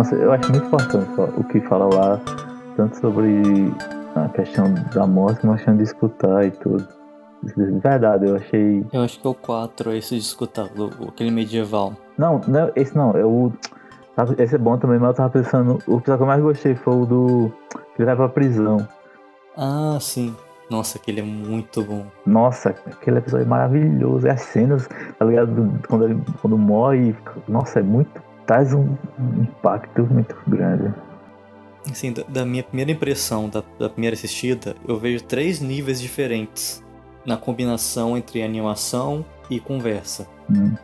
Nossa, eu acho muito importante o que fala lá, tanto sobre a questão da morte, como a questão de escutar e tudo. De verdade, eu achei. Eu acho que é o 4, esse de escutar, aquele medieval. Não, não, esse não, é o. Esse é bom também, mas eu tava pensando. O episódio que eu mais gostei foi o do. Que ele vai pra prisão. Ah, sim. Nossa, aquele é muito bom. Nossa, aquele episódio é maravilhoso. É as cenas, tá ligado? Quando ele quando morre. Nossa, é muito. Traz um, um impacto muito grande. Assim, da, da minha primeira impressão, da, da, primeira assistida, eu vejo três níveis diferentes na combinação entre animação e conversa. Hum.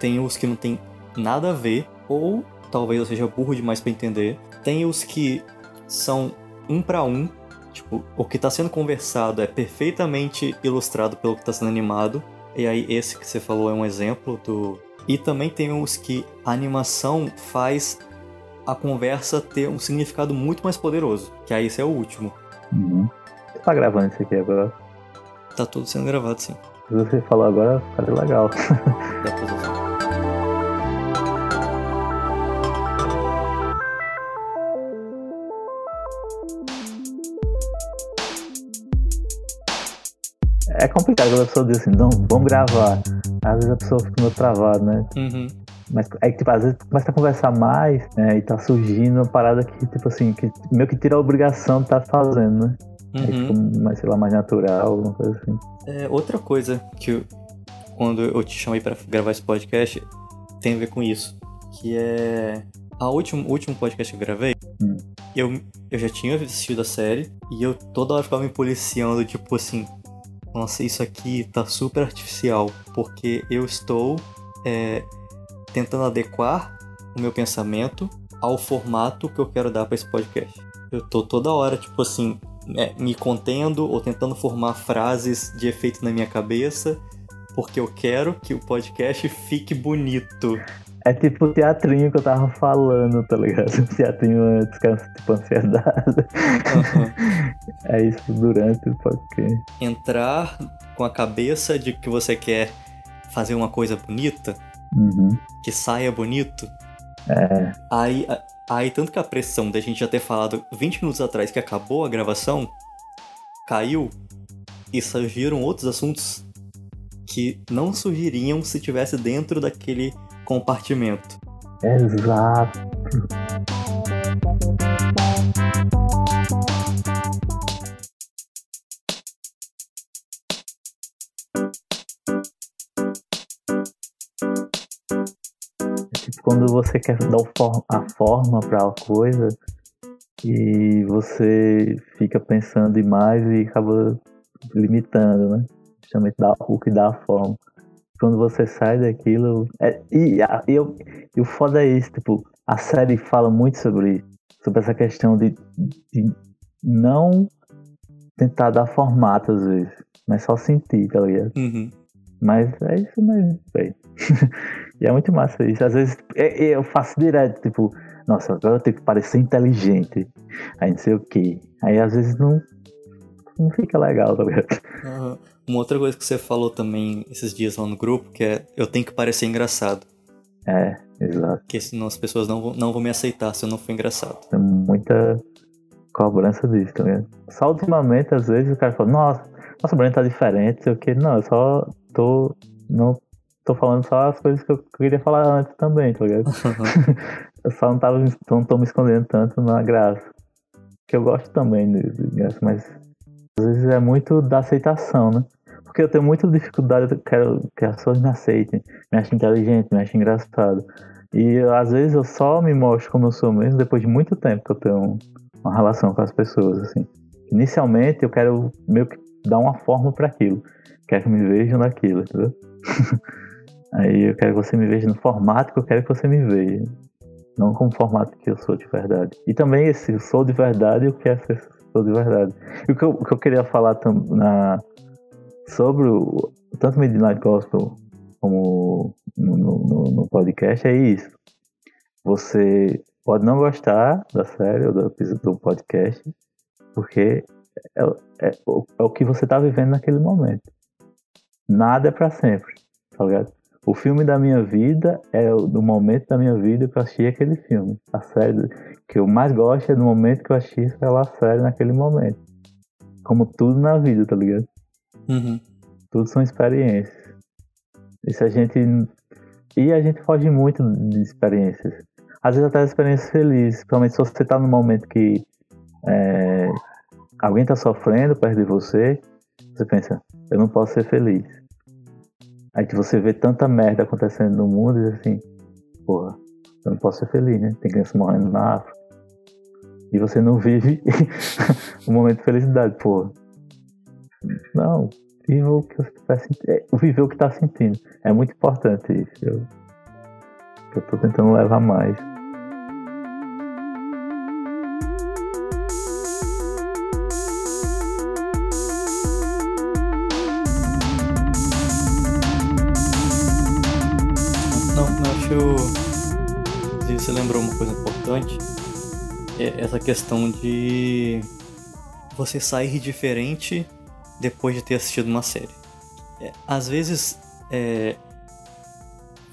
Tem os que não tem nada a ver, ou talvez eu seja burro demais para entender. Tem os que são um para um, tipo, o que está sendo conversado é perfeitamente ilustrado pelo que está sendo animado. E aí esse que você falou é um exemplo do. E também tem os que a animação faz a conversa ter um significado muito mais poderoso. Que aí esse é o último. Uhum. Você tá gravando isso aqui agora? Tá tudo sendo gravado, sim. Se você falou agora, ficaria legal. Usar. É complicado quando a pessoa diz assim, não, vamos gravar. Às vezes a pessoa fica meio travada, né? Uhum. Mas é que, tipo, às vezes começa a conversar mais né, e tá surgindo uma parada que, tipo assim, que meio que tira a obrigação de estar tá fazendo, né? Uhum. Aí fica mais, sei lá, mais natural, alguma coisa assim. É, outra coisa que eu, quando eu te chamei para gravar esse podcast tem a ver com isso. Que é. A último, o último podcast que eu gravei, hum. eu, eu já tinha assistido a série e eu toda hora ficava me policiando, tipo assim, nossa, isso aqui tá super artificial, porque eu estou é, tentando adequar o meu pensamento ao formato que eu quero dar para esse podcast. Eu tô toda hora, tipo assim, é, me contendo ou tentando formar frases de efeito na minha cabeça, porque eu quero que o podcast fique bonito. É tipo o teatrinho que eu tava falando, tá ligado? O teatrinho é tipo ansiedade. Uhum. É isso durante o podcast. Entrar com a cabeça de que você quer fazer uma coisa bonita, uhum. que saia bonito. É. Aí, aí, tanto que a pressão da gente já ter falado 20 minutos atrás que acabou a gravação, caiu e surgiram outros assuntos que não surgiriam se tivesse dentro daquele compartimento. Exato. Tipo, quando você quer dar a forma para a coisa e você fica pensando demais e acaba limitando, né? Justamente o que dá a forma quando você sai daquilo. É, e, a, eu, e o foda é isso, tipo, a série fala muito sobre sobre essa questão de, de não tentar dar formato às vezes, mas só sentir, tá ligado? Uhum. Mas é isso mesmo, velho. e é muito massa isso. Às vezes é, é, eu faço direto, tipo, nossa, agora eu tenho que parecer inteligente. Aí não sei o que. Aí às vezes não, não fica legal, tá ligado? Uhum. Uma outra coisa que você falou também esses dias lá no grupo, que é eu tenho que parecer engraçado. É, exato. Porque senão as pessoas não vão, não vão me aceitar se eu não for engraçado. Tem muita cobrança disso, tá ligado? Só ultimamente, às vezes, o cara fala, nossa, nossa, o Breno tá diferente, sei o que. Não, eu só tô. Não tô falando só as coisas que eu queria falar antes também, tá ligado? eu só não tava não tô me escondendo tanto na graça. Que eu gosto também de, de graça, mas às vezes é muito da aceitação, né? Porque eu tenho muita dificuldade, eu quero que as pessoas me aceitem, me achem inteligente, me achem engraçado. E às vezes eu só me mostro como eu sou mesmo depois de muito tempo que eu tenho uma relação com as pessoas, assim. Inicialmente eu quero meio que dar uma forma para aquilo. Quero que me vejam naquilo, entendeu? Aí eu quero que você me veja no formato que eu quero que você me veja. Não como formato que eu sou de verdade. E também esse sou de verdade e o que é ser sou de verdade. E o que eu, o que eu queria falar na, sobre o, tanto Midnight Gospel como no, no, no, podcast é isso. Você pode não gostar da série ou do, do podcast, porque é, é, é, o que você está vivendo naquele momento. Nada é para sempre, tá ligado? O filme da minha vida é o do momento da minha vida que eu assisti aquele filme. A série que eu mais gosto é do momento que eu assisti aquela série naquele momento. Como tudo na vida, tá ligado? Uhum. Tudo são experiências. E se a gente. E a gente foge muito de experiências. Às vezes até experiências felizes, principalmente se você tá num momento que é, alguém tá sofrendo perto de você, você pensa, eu não posso ser feliz. Aí que você vê tanta merda acontecendo no mundo e assim, porra, eu não posso ser feliz, né? Tem criança morrendo na África. E você não vive um momento de felicidade, porra. Não, viva o que você tá sentindo. Viver o que tá sentindo. É muito importante isso. Eu, eu tô tentando levar mais. Você lembrou uma coisa importante. É essa questão de você sair diferente depois de ter assistido uma série. É, às vezes, é,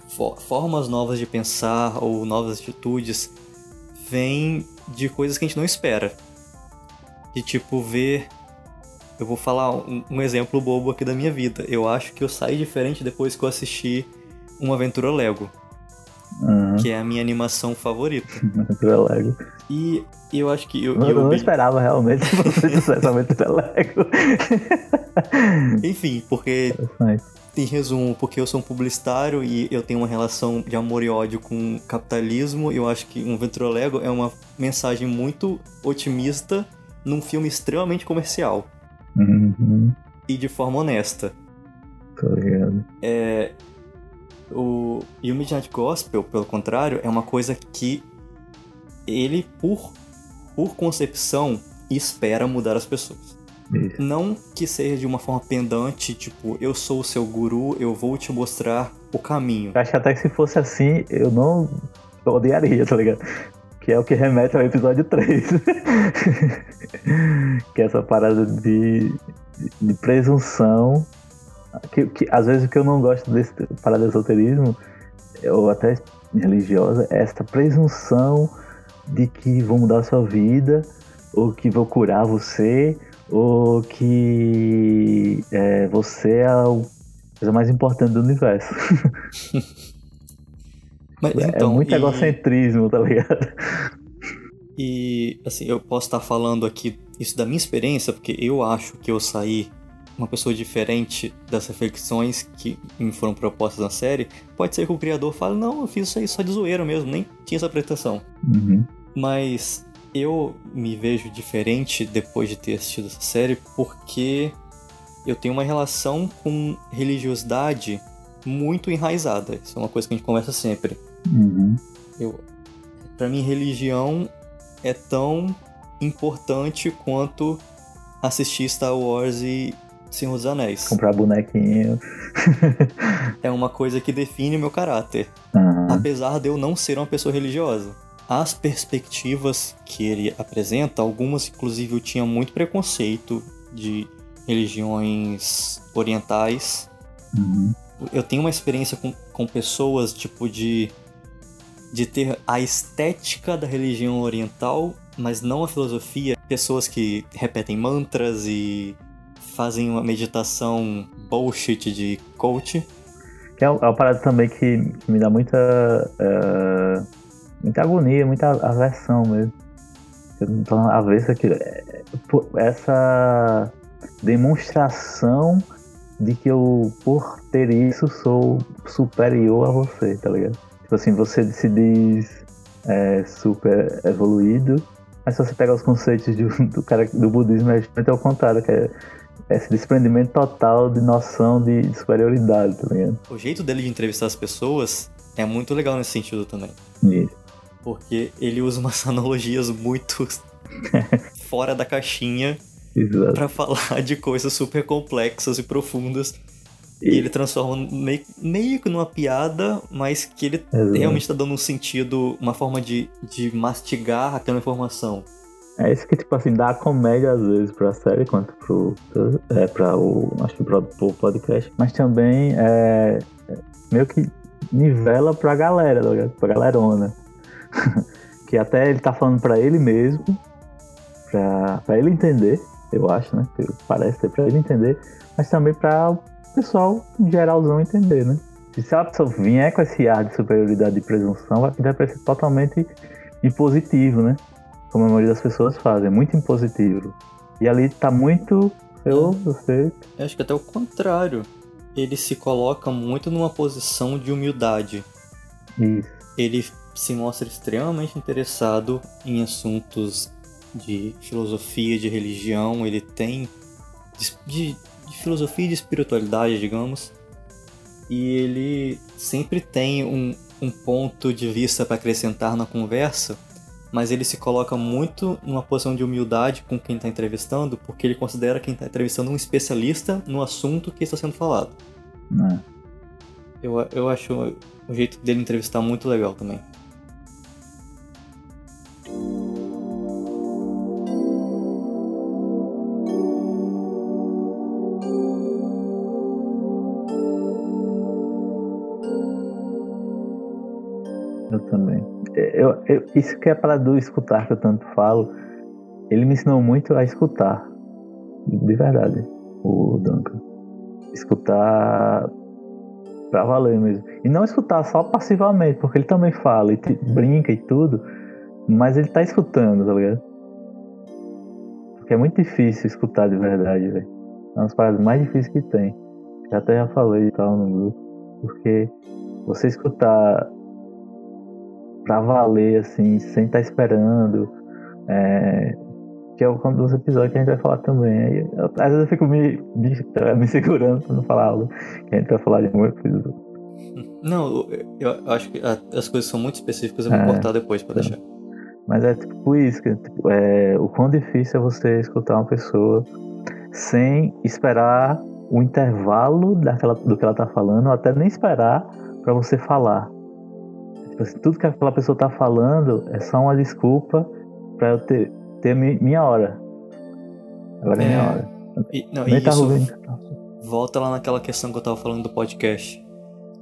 fo- formas novas de pensar ou novas atitudes vêm de coisas que a gente não espera. De tipo, ver. Eu vou falar um, um exemplo bobo aqui da minha vida. Eu acho que eu saí diferente depois que eu assisti Uma Aventura Lego. Que é a minha animação favorita. Lego. E eu acho que eu, Eu, eu não esperava realmente que você dissesse Aventura Lego. Enfim, porque em resumo, porque eu sou um publicitário e eu tenho uma relação de amor e ódio com o capitalismo, eu acho que um Ventura Lego é uma mensagem muito otimista num filme extremamente comercial Uhum. e de forma honesta. Tô ligado. É, o e o Midnight Gospel, pelo contrário, é uma coisa que ele, por, por concepção, espera mudar as pessoas. Não que seja de uma forma pendante, tipo, eu sou o seu guru, eu vou te mostrar o caminho. Acho que até que se fosse assim, eu não eu odiaria, tá ligado? Que é o que remete ao episódio 3. que é essa parada de, de presunção. Que, que às vezes o que eu não gosto desse parada de esoterismo, ou até religiosa, é essa presunção de que vou mudar a sua vida, ou que vou curar você, ou que é, você é a coisa mais importante do universo. Mas, É então, muito e, egocentrismo, tá ligado? e assim, eu posso estar falando aqui isso da minha experiência, porque eu acho que eu saí uma pessoa diferente das reflexões que me foram propostas na série. Pode ser que o criador fale, não, eu fiz isso aí só de zoeira mesmo, nem tinha essa pretensão. Uhum. Mas eu me vejo diferente depois de ter assistido essa série porque eu tenho uma relação com religiosidade muito enraizada. Isso é uma coisa que a gente conversa sempre. Uhum. Eu, para mim, religião é tão importante quanto assistir Star Wars e Senhor dos Anéis. Comprar bonequinho. É uma coisa que define o meu caráter. Uhum. apesar de eu não ser uma pessoa religiosa. As perspectivas que ele apresenta, algumas inclusive eu tinha muito preconceito de religiões orientais. Uhum. Eu tenho uma experiência com, com pessoas, tipo, de, de ter a estética da religião oriental, mas não a filosofia. Pessoas que repetem mantras e fazem uma meditação bullshit de coach. Que é uma parada também que, me dá muita. eh, muita agonia, muita aversão mesmo. Eu não tô. É, pô, Essa demonstração de que eu, por ter isso, sou superior a você, tá ligado? Tipo assim, você se diz é, super evoluído, mas se você pega os conceitos do, do cara do budismo, é justamente ao contrário, que é esse desprendimento total de noção de superioridade, tá ligado? O jeito dele de entrevistar as pessoas é muito legal nesse sentido também. Isso. Porque ele usa umas analogias muito fora da caixinha pra falar de coisas super complexas e profundas. E ele transforma meio, meio que numa piada, mas que ele Exato. realmente tá dando um sentido, uma forma de, de mastigar aquela informação. É isso que, tipo assim, dá comédia às vezes pra série, quanto pro, é, pra o, acho que pro, pro podcast. Mas também é, meio que nivela pra galera, tá? Pra galerona. que até ele tá falando pra ele mesmo, pra, pra ele entender, eu acho, né? Parece ter pra ele entender, mas também pra o pessoal em geralzão entender, né? se a pessoa vier com esse ar de superioridade e presunção, vai interpretar totalmente impositivo, né? Como a maioria das pessoas fazem, é muito impositivo. E ali tá muito. Eu, você. Eu acho que até o contrário. Ele se coloca muito numa posição de humildade. Isso. Ele se mostra extremamente interessado em assuntos de filosofia, de religião. Ele tem. de, de filosofia e de espiritualidade, digamos e ele sempre tem um, um ponto de vista para acrescentar na conversa, mas ele se coloca muito numa posição de humildade com quem está entrevistando, porque ele considera quem está entrevistando um especialista no assunto que está sendo falado. É. Eu, eu acho o jeito dele entrevistar muito legal também. Eu, eu, isso que é para do escutar que eu tanto falo, ele me ensinou muito a escutar. De verdade, o Duncan. Escutar pra valer mesmo. E não escutar só passivamente, porque ele também fala e te, brinca e tudo, mas ele tá escutando, tá ligado? Porque é muito difícil escutar de verdade, velho. É uma das paradas mais difíceis que tem. Já até já falei e tal no grupo. Porque você escutar pra valer, assim, sem estar tá esperando. É, que é um dos episódios que a gente vai falar também. Aí, eu, às vezes eu fico me, me, me, segurando pra não falar algo que a gente vai falar de um episódio. Não, eu, eu acho que as coisas são muito específicas, eu vou é, cortar depois pra deixar. Mas é tipo isso, que, tipo, é, o quão difícil é você escutar uma pessoa sem esperar o intervalo daquela, do que ela tá falando, ou até nem esperar para você falar. Tipo tudo que aquela pessoa tá falando é só uma desculpa para eu ter, ter minha hora. Agora é, minha hora. E, não, Nem tá isso volta lá naquela questão que eu tava falando do podcast.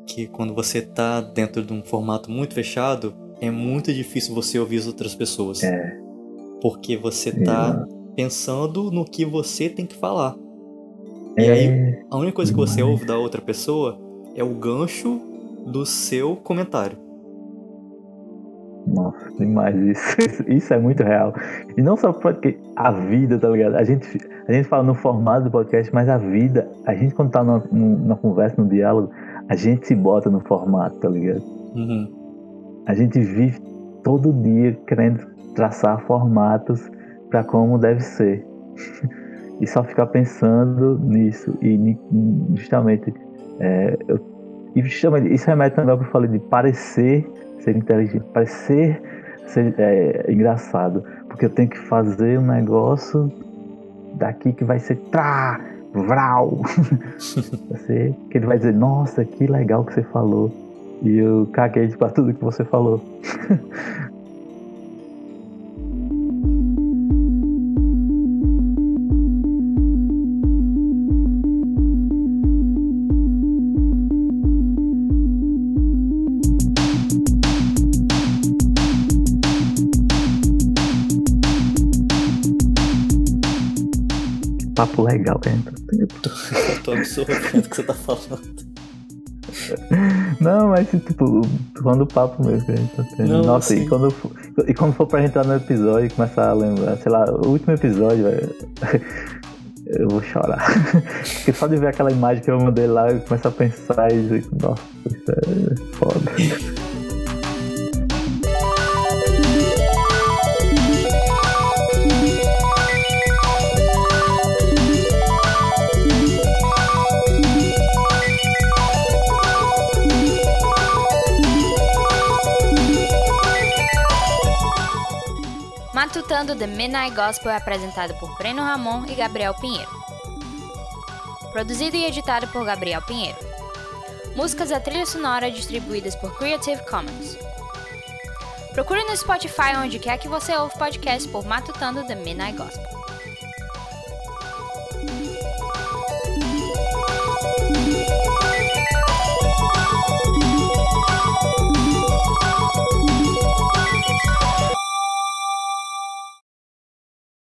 Que quando você tá dentro de um formato muito fechado, é muito difícil você ouvir as outras pessoas. É. Porque você tá é. pensando no que você tem que falar. É. E aí, a única coisa que você ouve da outra pessoa é o gancho do seu comentário. Nossa, demais isso. Isso é muito real. E não só porque a vida, tá ligado? A gente, a gente fala no formato do podcast, mas a vida, a gente quando tá numa, numa conversa, num diálogo, a gente se bota no formato, tá ligado? Uhum. A gente vive todo dia querendo traçar formatos para como deve ser. e só ficar pensando nisso. E justamente, é, eu, e justamente isso remete também ao que eu falei de parecer ser inteligente, parecer ser é, engraçado, porque eu tenho que fazer um negócio daqui que vai ser trá, vral. você, que ele vai dizer, nossa, que legal que você falou. E eu caguei para tudo que você falou. papo legal que a gente tá tendo. Eu tô absorvendo o que você tá falando. Não, mas tipo, quando o papo mesmo que a gente tá tendo. Não, Nossa, assim... e, quando, e quando for pra entrar no episódio e começar a lembrar, sei lá, o último episódio, velho, eu vou chorar. Porque só de ver aquela imagem que eu mandei lá, eu começo a pensar e dizer, nossa, isso é foda. Matutando The Midnight Gospel é apresentado por Breno Ramon e Gabriel Pinheiro. Produzido e editado por Gabriel Pinheiro. Músicas e trilha sonora distribuídas por Creative Commons. Procure no Spotify onde quer que você ouve podcast por Matutando The Midnight Gospel.